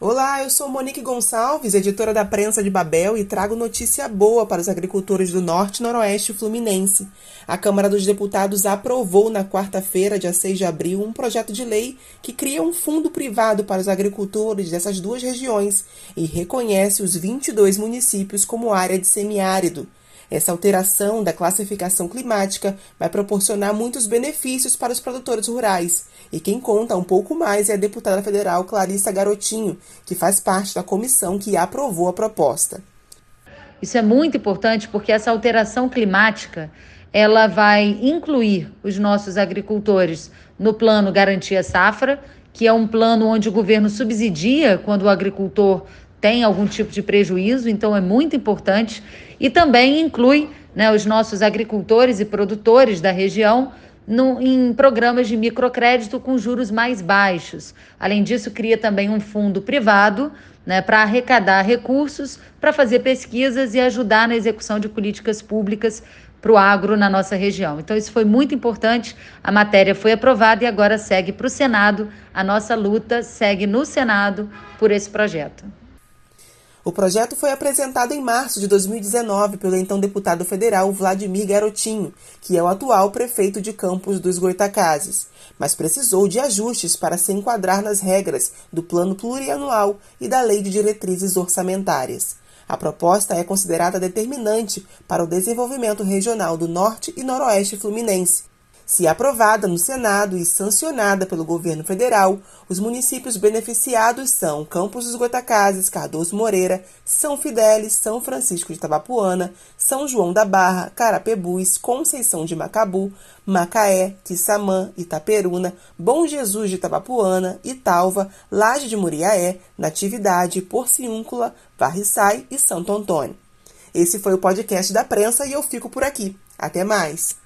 Olá, eu sou Monique Gonçalves, editora da Prensa de Babel, e trago notícia boa para os agricultores do Norte e Noroeste Fluminense. A Câmara dos Deputados aprovou na quarta-feira, dia 6 de abril, um projeto de lei que cria um fundo privado para os agricultores dessas duas regiões e reconhece os 22 municípios como área de semiárido. Essa alteração da classificação climática vai proporcionar muitos benefícios para os produtores rurais. E quem conta um pouco mais é a deputada federal Clarissa Garotinho, que faz parte da comissão que aprovou a proposta. Isso é muito importante porque essa alteração climática ela vai incluir os nossos agricultores no plano Garantia Safra, que é um plano onde o governo subsidia quando o agricultor tem algum tipo de prejuízo, então é muito importante. E também inclui né, os nossos agricultores e produtores da região no, em programas de microcrédito com juros mais baixos. Além disso, cria também um fundo privado né, para arrecadar recursos para fazer pesquisas e ajudar na execução de políticas públicas para o agro na nossa região. Então, isso foi muito importante. A matéria foi aprovada e agora segue para o Senado. A nossa luta segue no Senado por esse projeto. O projeto foi apresentado em março de 2019 pelo então deputado federal Vladimir Garotinho, que é o atual prefeito de Campos dos Goitacazes, mas precisou de ajustes para se enquadrar nas regras do Plano Plurianual e da Lei de Diretrizes Orçamentárias. A proposta é considerada determinante para o desenvolvimento regional do Norte e Noroeste Fluminense se aprovada no Senado e sancionada pelo governo federal, os municípios beneficiados são Campos dos Goitacazes, Cardoso Moreira, São Fidélis, São Francisco de Tabapuana, São João da Barra, Carapebus, Conceição de Macabu, Macaé, Quissamã, Itaperuna, Bom Jesus de Tabapuana, Italva, Laje de Muriaé, Natividade, Porciúncula, Varriçai e Santo Antônio. Esse foi o podcast da prensa e eu fico por aqui. Até mais!